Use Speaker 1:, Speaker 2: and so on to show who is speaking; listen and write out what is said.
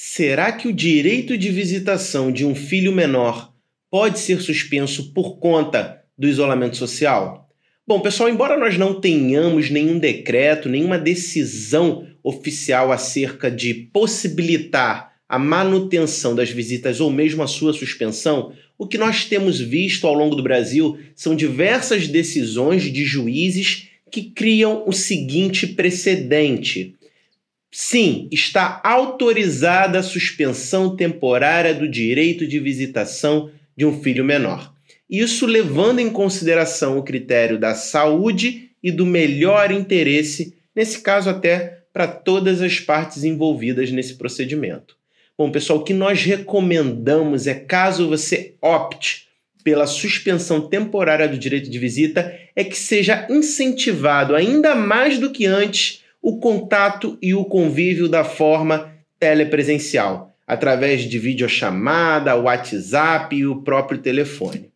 Speaker 1: Será que o direito de visitação de um filho menor pode ser suspenso por conta do isolamento social? Bom, pessoal, embora nós não tenhamos nenhum decreto, nenhuma decisão oficial acerca de possibilitar a manutenção das visitas ou mesmo a sua suspensão, o que nós temos visto ao longo do Brasil são diversas decisões de juízes que criam o seguinte precedente. Sim, está autorizada a suspensão temporária do direito de visitação de um filho menor. Isso levando em consideração o critério da saúde e do melhor interesse, nesse caso até para todas as partes envolvidas nesse procedimento. Bom, pessoal, o que nós recomendamos é caso você opte pela suspensão temporária do direito de visita, é que seja incentivado ainda mais do que antes o contato e o convívio da forma telepresencial, através de videochamada, WhatsApp e o próprio telefone.